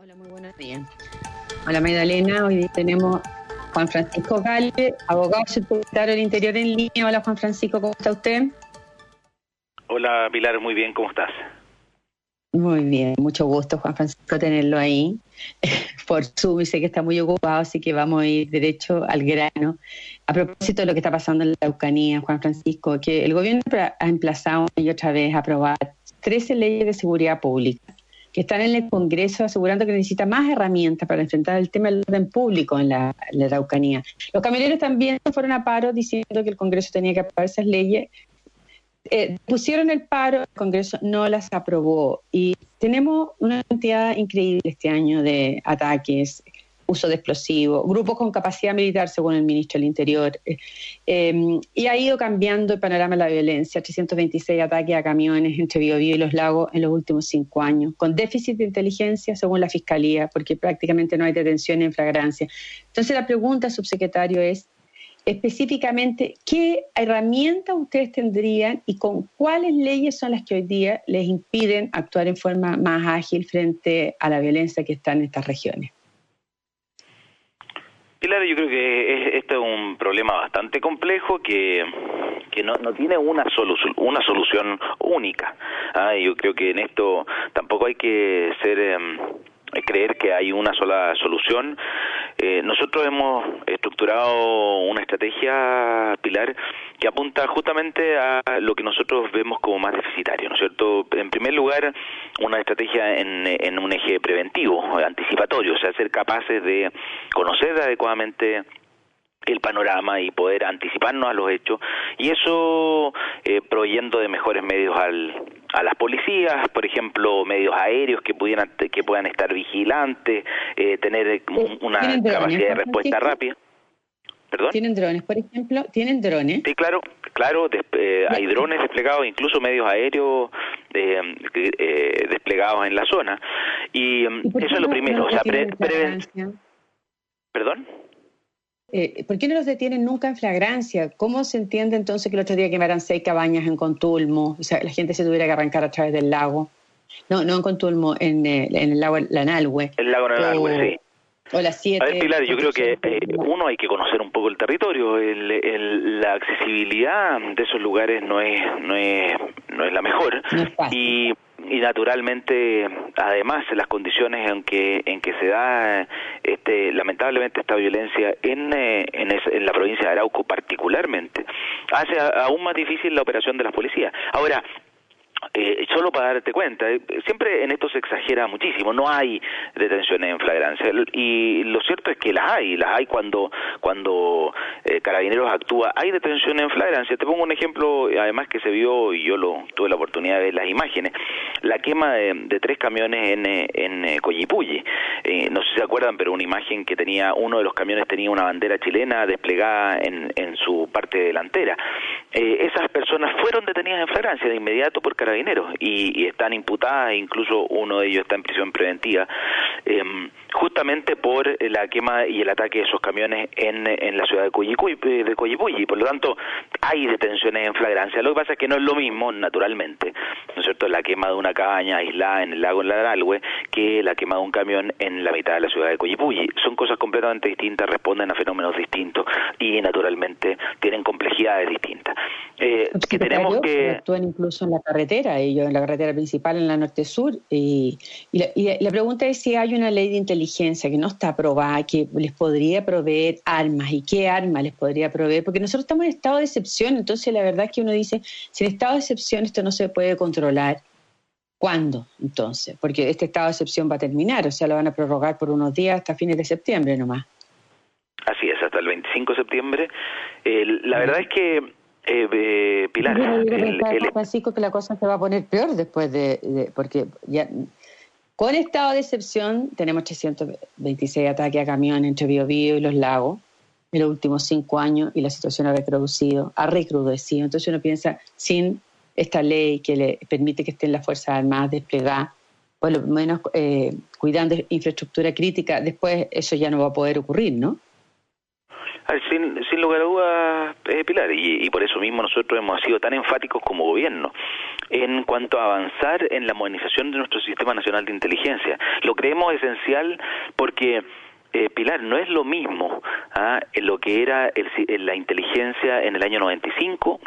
Hola, muy buenos días. Hola Magdalena, hoy tenemos Juan Francisco Gale, abogado subsecretario del Interior en línea. Hola Juan Francisco, ¿cómo está usted? Hola Pilar, muy bien, ¿cómo estás? Muy bien, mucho gusto Juan Francisco tenerlo ahí por Zoom y sé que está muy ocupado, así que vamos a ir derecho al grano. A propósito de lo que está pasando en la Eucanía, Juan Francisco, que el gobierno ha emplazado y otra vez a aprobar 13 leyes de seguridad pública están en el Congreso asegurando que necesita más herramientas para enfrentar el tema del orden público en la, Araucanía. Los camioneros también fueron a paro diciendo que el Congreso tenía que aprobar esas leyes. Eh, pusieron el paro, el Congreso no las aprobó y tenemos una cantidad increíble este año de ataques uso de explosivos, grupos con capacidad militar, según el ministro del Interior. Eh, em, y ha ido cambiando el panorama de la violencia, 326 ataques a camiones entre Biobío y Los Lagos en los últimos cinco años, con déficit de inteligencia, según la Fiscalía, porque prácticamente no hay detención en flagrancia. Entonces la pregunta, subsecretario, es específicamente qué herramientas ustedes tendrían y con cuáles leyes son las que hoy día les impiden actuar en forma más ágil frente a la violencia que está en estas regiones. Pilar, yo creo que este es un problema bastante complejo que, que no, no tiene una, solución una solución única. Ah, yo creo que en esto tampoco hay que ser... Em, creer que hay una sola solución. Eh, nosotros hemos estructurado una estrategia, Pilar, que apunta justamente a lo que nosotros vemos como más deficitario, ¿no es cierto? En primer lugar, una estrategia en, un eje preventivo, anticipatorio, o sea, ser capaces de conocer adecuadamente el panorama y poder anticiparnos a los hechos y eso eh, proveyendo de mejores medios al, a las policías, por ejemplo, medios aéreos que pudieran que puedan estar vigilantes, eh, tener una capacidad de respuesta rápida. ¿Perdón? ¿Tienen drones, por ejemplo? ¿Tienen drones? Sí, claro, claro, eh, hay drones desplegados, incluso medios aéreos eh, desplegados en la zona. Y, eso es lo primero, o sea, ¿Perdón? Eh, ¿Por qué no los detienen nunca en flagrancia? ¿Cómo se entiende entonces que el otro día quemaran seis cabañas en Contulmo? O sea, la gente se tuviera que arrancar a través del lago. No, no en Contulmo, en, eh, el lago Lanalhue. El lago Lanalhue, sí. O las siete. A ver, Pilar, yo creo que eh, uno hay que conocer un poco el territorio. El, la accesibilidad de esos lugares no es, no es, no es la mejor. y y naturalmente además las condiciones en que en que se da este lamentablemente esta violencia en eh, en, la provincia de Arauco particularmente hace aún más difícil la operación de las policías. Ahora eh, solo para darte cuenta, eh, siempre en esto se exagera muchísimo, no hay detenciones en flagrancia y lo cierto es que las hay, las hay cuando cuando eh, Carabineros actúa, hay detenciones en flagrancia. Te pongo un ejemplo, además que se vio y yo lo tuve la oportunidad de ver las imágenes, la quema de, tres camiones en, en Coyipulli. no sé si se acuerdan, pero una imagen que tenía uno de los camiones tenía una bandera chilena desplegada en, en su parte delantera. Esas personas fueron detenidas en flagrancia de inmediato por carabineros y, están imputadas, incluso uno de ellos está en prisión preventiva, em, justamente por la quema y el ataque de esos camiones en, en la ciudad de Coyipulli. Por lo tanto, hay detenciones en flagrancia. Lo que pasa es que no es lo mismo, naturalmente, ¿no es cierto?, la quema de una cabaña aislada en el lago Ladralhue que la quema de un camión en la mitad de la ciudad de Coyipulli. Son cosas completamente distintas, responden a fenómenos distintos y, naturalmente, tienen complejidades distintas. Eh, que tenemos que... Actúan incluso en la carretera, ellos en la carretera principal, en la norte-sur. Y, y, la, pregunta es si hay una ley de inteligencia que no está aprobada, que les podría proveer armas y qué armas les podría proveer, porque nosotros estamos en estado de excepción, entonces la verdad es que uno dice, si en estado de excepción esto no se puede controlar, ¿cuándo entonces? Porque este estado de excepción va a terminar, o sea, lo van a prorrogar por unos días hasta fines de septiembre nomás. Así es, hasta el 25 de septiembre. la verdad es que eh, Pilar. el, Francisco, que la cosa se va a poner peor después de, porque ya con estado de excepción tenemos 326 ataques a camiones entre Biobío y los lagos en los últimos cinco años y la situación ha recrudecido, ha recrudecido. Entonces uno piensa, sin esta ley que le permite que estén las Fuerzas Armadas desplegadas, por lo menos eh, cuidando infraestructura crítica, después eso ya no va a poder ocurrir, ¿no? Sin, sin lugar a dudas, eh, Pilar, y, por eso mismo nosotros hemos sido tan enfáticos como gobierno en cuanto a avanzar en la modernización de nuestro Sistema Nacional de Inteligencia. Lo creemos esencial porque... Eh, Pilar, no es lo mismo ¿ah? lo que era el, la inteligencia en el año 95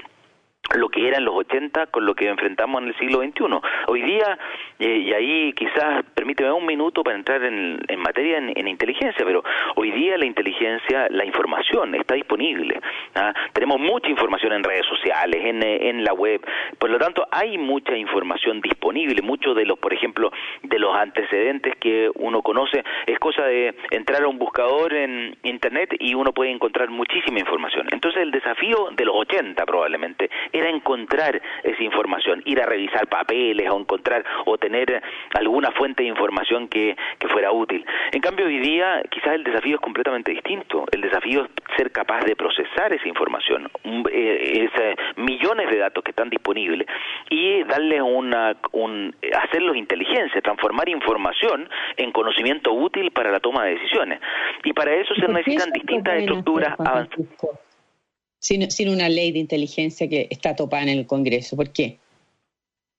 lo que era en los 80 con lo que enfrentamos en el siglo XXI. Hoy día, eh, y ahí quizás permíteme un minuto para entrar en, materia en, inteligencia, pero hoy día la inteligencia, la información está disponible. ¿ah? Tenemos mucha información en redes sociales, en, en la web, por lo tanto hay mucha información disponible, muchos de los, por ejemplo, de los antecedentes que uno conoce, es cosa de entrar a un buscador en Internet y uno puede encontrar muchísima información. Entonces el desafío de los 80 probablemente era encontrar esa información, ir a revisar papeles o encontrar o tener alguna fuente de información que, que fuera útil. En cambio, hoy día quizás el desafío es completamente distinto. El desafío es ser capaz de procesar esa información, eh, millones de datos que están disponibles y darle una, un, hacerlos inteligencia, transformar información en conocimiento útil para la toma de decisiones. Y para eso se necesitan distintas estructuras avanzadas sin, una ley de inteligencia que está topada en el Congreso. ¿Por qué?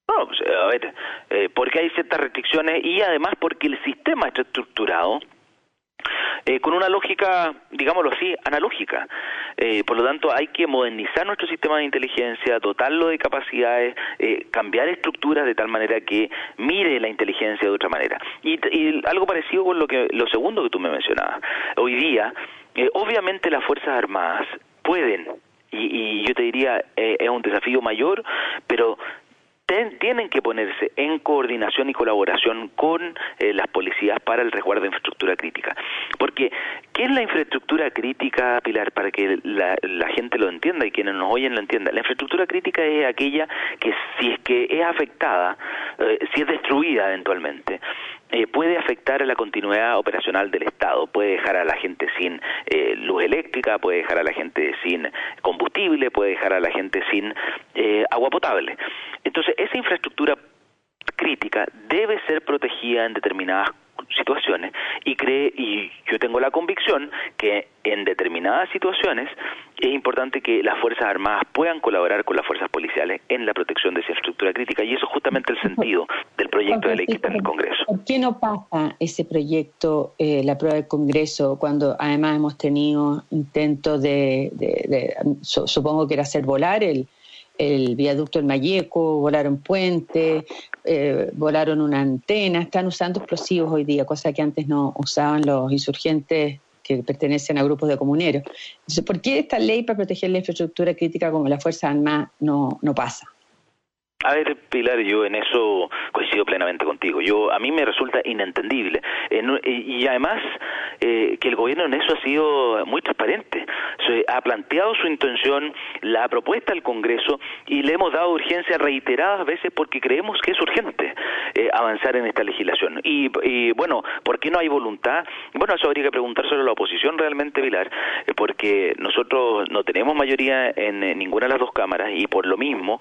No, pues, a ver, eh, porque hay ciertas restricciones y además porque el sistema está estructurado eh, con una lógica, digámoslo así, analógica. Eh, por lo tanto, hay que modernizar nuestro sistema de inteligencia, dotarlo de capacidades, cambiar estructuras de tal manera que mire la inteligencia de otra manera. Y, y, algo parecido con lo que lo segundo que tú me mencionabas. Hoy día, obviamente las Fuerzas Armadas pueden, y, yo te diría, eh, es un desafío mayor, pero tienen que ponerse en coordinación y colaboración con eh, las policías para el resguardo de infraestructura crítica. Porque, ¿qué es la infraestructura crítica, Pilar? Para que la, gente lo entienda y quienes nos oyen lo entiendan. La infraestructura crítica es aquella que si es que es afectada, eh, si es destruida eventualmente, eh, puede afectar a la continuidad operacional del Estado, puede dejar a la gente sin eh, luz eléctrica, puede dejar a la gente sin combustible, puede dejar a la gente sin eh, agua potable. Entonces, esa infraestructura crítica debe ser protegida en determinadas situaciones y cree y yo tengo la convicción que en determinadas situaciones es importante que las fuerzas armadas puedan colaborar con las fuerzas policiales en la protección de esa estructura crítica y eso es justamente el sentido del proyecto de ley que está en el Congreso. ¿Por qué no pasa ese proyecto eh, la prueba del Congreso cuando además hemos tenido intentos de, supongo que era hacer volar el el viaducto El Mayeco, volaron puentes, eh, volaron una antena, están usando explosivos hoy día, cosa que antes no usaban los insurgentes que pertenecen a grupos de comuneros. Entonces, ¿por qué esta ley para proteger la infraestructura crítica como la Fuerza Armada no, no pasa? A ver, Pilar, yo en eso coincido plenamente contigo. Yo a mí me resulta inentendible y además eh, que el gobierno en eso ha sido muy transparente. Se ha planteado su intención, la propuesta al Congreso y le hemos dado urgencia reiteradas veces porque creemos que es urgente eh, avanzar en esta legislación. Y, bueno, ¿por qué no hay voluntad? Bueno, eso habría que preguntárselo a la oposición realmente, Pilar, eh, porque nosotros no tenemos mayoría en, ninguna de las dos cámaras y por lo mismo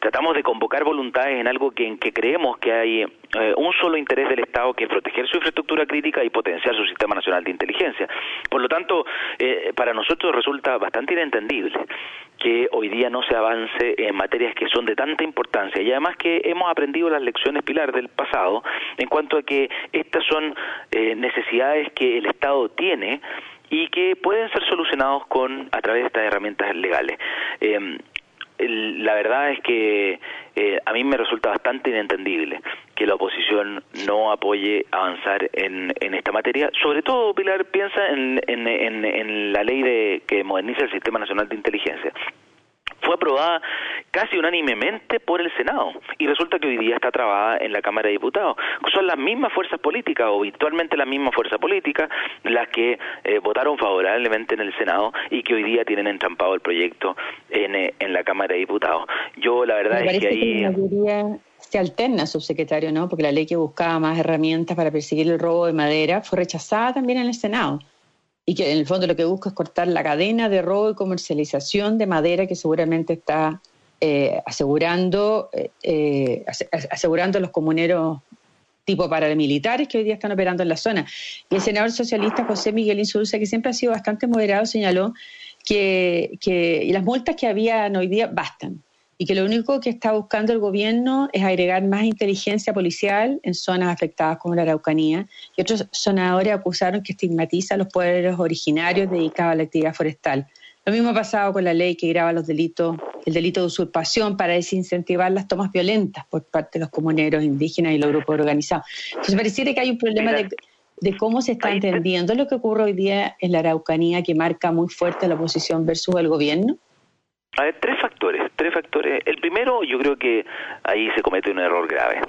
tratamos tratamos de convocar voluntades en algo que, en que creemos que hay eh, un solo interés del Estado que es proteger su infraestructura crítica y potenciar su sistema nacional de inteligencia. Por lo tanto, eh, para nosotros resulta bastante inentendible que hoy día no se avance en materias que son de tanta importancia y además que hemos aprendido las lecciones pilar del pasado en cuanto a que estas son eh, necesidades que el Estado tiene y que pueden ser solucionados con a través de estas herramientas legales la verdad es que eh, a mí me resulta bastante inentendible que la oposición no apoye avanzar en, en esta materia. Sobre todo, Pilar piensa en, en, en la ley de que moderniza el Sistema Nacional de Inteligencia fue aprobada casi unánimemente por el Senado y resulta que hoy día está trabada en la Cámara de Diputados. Son las mismas fuerzas políticas o virtualmente las mismas fuerzas políticas las que eh, votaron favorablemente en el Senado y que hoy día tienen entrampado el proyecto en, eh, en la Cámara de Diputados. Yo la verdad es que ahí... la mayoría se alterna, subsecretario, ¿no? Porque la ley que buscaba más herramientas para perseguir el robo de madera fue rechazada también en el Senado y que en el fondo lo que busca es cortar la cadena de robo y comercialización de madera que seguramente está eh, asegurando, eh, eh, asegurando a los comuneros tipo paramilitares que hoy día están operando en la zona. Y el senador socialista José Miguel Insulza, que siempre ha sido bastante moderado, señaló que, que las multas que habían hoy día bastan y que lo único que está buscando el gobierno es agregar más inteligencia policial en zonas afectadas como la Araucanía. Y otros senadores acusaron que estigmatiza a los pueblos originarios dedicados a la actividad forestal. Lo mismo ha pasado con la ley que graba los delitos, el delito de usurpación para desincentivar las tomas violentas por parte de los comuneros indígenas y los grupos organizados. Entonces pareciera que hay un problema de, de cómo se está entendiendo lo que ocurre hoy día en la Araucanía que marca muy fuerte la oposición versus el gobierno. Hay tres factores, tres factores. El primero, yo creo que ahí se comete un error grave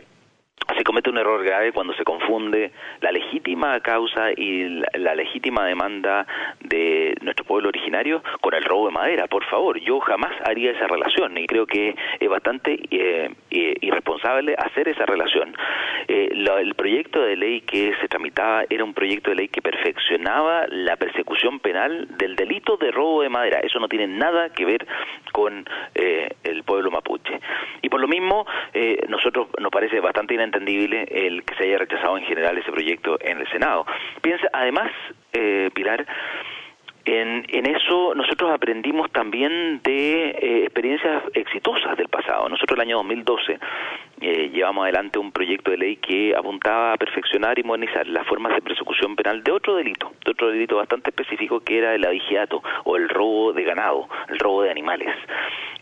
se comete un error grave cuando se confunde la legítima causa y la, legítima demanda de nuestro pueblo originario con el robo de madera. Por favor, yo jamás haría esa relación y creo que es bastante eh, eh, irresponsable hacer esa relación. Eh, el proyecto de ley que se tramitaba era un proyecto de ley que perfeccionaba la persecución penal del delito de robo de madera. Eso no tiene nada que ver con el pueblo mapuche. Y por lo mismo, nosotros nos parece bastante inentendible el que se haya rechazado en general ese proyecto en el Senado. Piensa, además, eh, Pilar, en, eso nosotros aprendimos también de eh, experiencias exitosas del pasado. Nosotros el año 2012 eh, llevamos adelante un proyecto de ley que apuntaba a perfeccionar y modernizar las formas de persecución penal de otro delito, de otro delito bastante específico que era el avigiato o el robo de ganado, el robo de animales.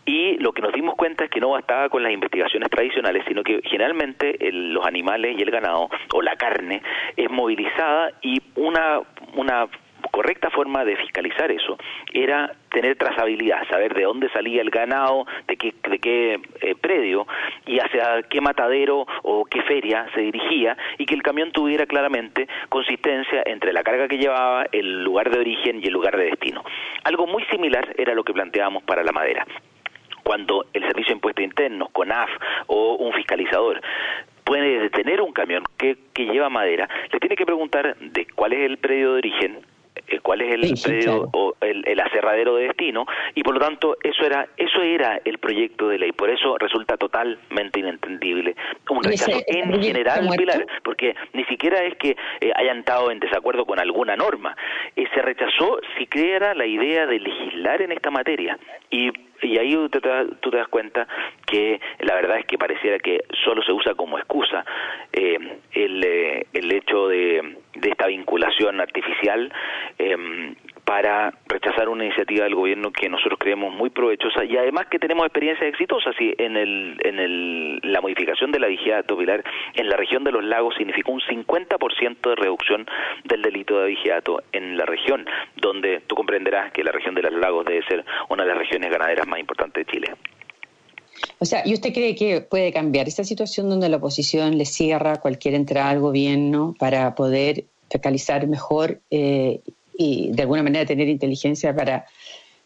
Y lo que nos dimos cuenta es que no bastaba con las investigaciones tradicionales, sino que generalmente los animales y el ganado o la carne es movilizada y una, una correcta forma de fiscalizar eso era tener trazabilidad, saber de dónde salía el ganado, de qué, de qué eh, predio y hacia qué matadero o qué feria se dirigía y que el camión tuviera claramente consistencia entre la carga que llevaba, el lugar de origen y el lugar de destino. Algo muy similar era lo que planteábamos para la madera cuando el Servicio de Impuestos Internos, CONAF o un fiscalizador puede detener un camión que, que lleva madera, le tiene que preguntar de cuál es el predio de origen, eh, cuál es el predio o el, el, aserradero de destino y por lo tanto eso era eso era el proyecto de ley. Por eso resulta totalmente inentendible. Un rechazo en general Pilar porque ni siquiera es que eh, hayan estado en desacuerdo con alguna norma. Eh, se rechazó si creara la idea de legislar en esta materia. Y y ahí tú te, das cuenta que la verdad es que pareciera que solo se usa como excusa eh, el, eh, el hecho de, de esta vinculación artificial eh, para rechazar una iniciativa del gobierno que nosotros creemos muy provechosa y además que tenemos experiencias exitosas. Y en, el, en el, la modificación de la vigía topilar en la región de los lagos significó un 50% de reducción del delito de vigiato en la región, donde tú comprenderás que la región de los lagos debe ser una de las regiones ganaderas más importantes de Chile. O sea, ¿y usted cree que puede cambiar esta situación donde la oposición le cierra cualquier entrada al gobierno para poder focalizar mejor eh, y de alguna manera tener inteligencia para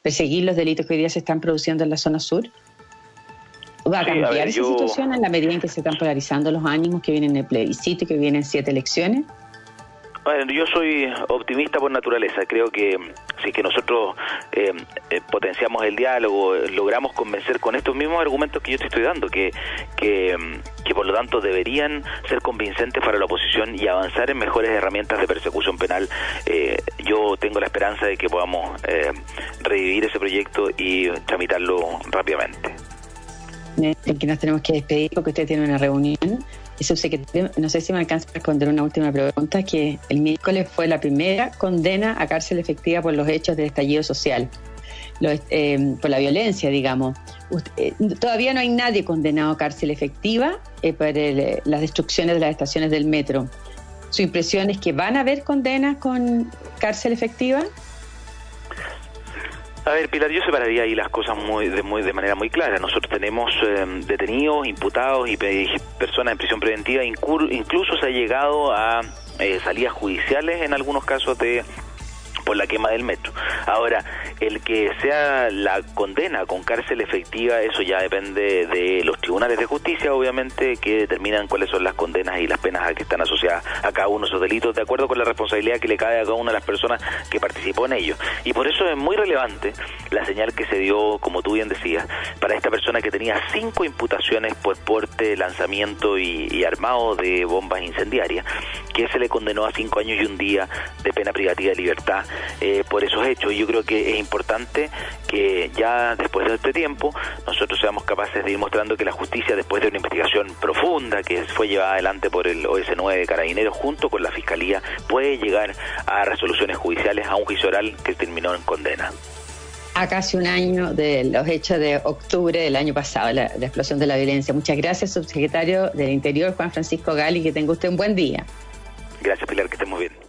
perseguir los delitos que hoy día se están produciendo en la zona sur? ¿Va a cambiar esa situación en la medida en que se están polarizando los ánimos que vienen en el plebiscito y que vienen siete elecciones? Bueno, yo soy optimista por naturaleza. Creo que si que nosotros eh, eh, potenciamos el diálogo, logramos convencer con estos mismos argumentos que yo te estoy dando, que, que, que, por lo tanto deberían ser convincentes para la oposición y avanzar en mejores herramientas de persecución penal, eh, yo tengo la esperanza de que podamos revivir ese proyecto y tramitarlo rápidamente. Que nos tenemos que despedir porque usted tiene una reunión no sé si me alcanza a responder una última pregunta, que el miércoles fue la primera condena a cárcel efectiva por los hechos de estallido social, eh, por la violencia, digamos. Eh, todavía no hay nadie condenado a cárcel efectiva eh, por las destrucciones de las estaciones del metro. ¿Su impresión es que van a haber condenas con cárcel efectiva? A ver, Pilar, yo separaría ahí las cosas muy de, muy, de manera muy clara. Nosotros tenemos em, detenidos, imputados y, personas en prisión preventiva. incluso se ha llegado a eh, salidas judiciales en algunos casos de por la quema del metro. Ahora, El que sea la condena con cárcel efectiva, eso ya depende de los tribunales de justicia, obviamente, que determinan cuáles son las condenas y las penas a que están asociadas a cada uno de esos delitos, de acuerdo con la responsabilidad que le cae a cada una de las personas que participó en ello. Y por eso es muy relevante la señal que se dio, como tú bien decías, para esta persona que tenía cinco imputaciones por porte, lanzamiento y, armado de bombas incendiarias, que se le condenó a cinco años y un día de pena privativa de libertad eh, por esos hechos. Y yo creo que es importante que ya después de este tiempo nosotros seamos capaces de ir mostrando que la justicia, después de una investigación profunda que fue llevada adelante por el OS9 de Carabineros junto con la Fiscalía, puede llegar a resoluciones judiciales, a un juicio oral que terminó en condena a casi un año de los hechos de octubre del año pasado, la, la, explosión de la violencia. Muchas gracias, subsecretario del Interior, Juan Francisco Gali, que tenga usted un buen día. Gracias, Pilar, que estemos bien.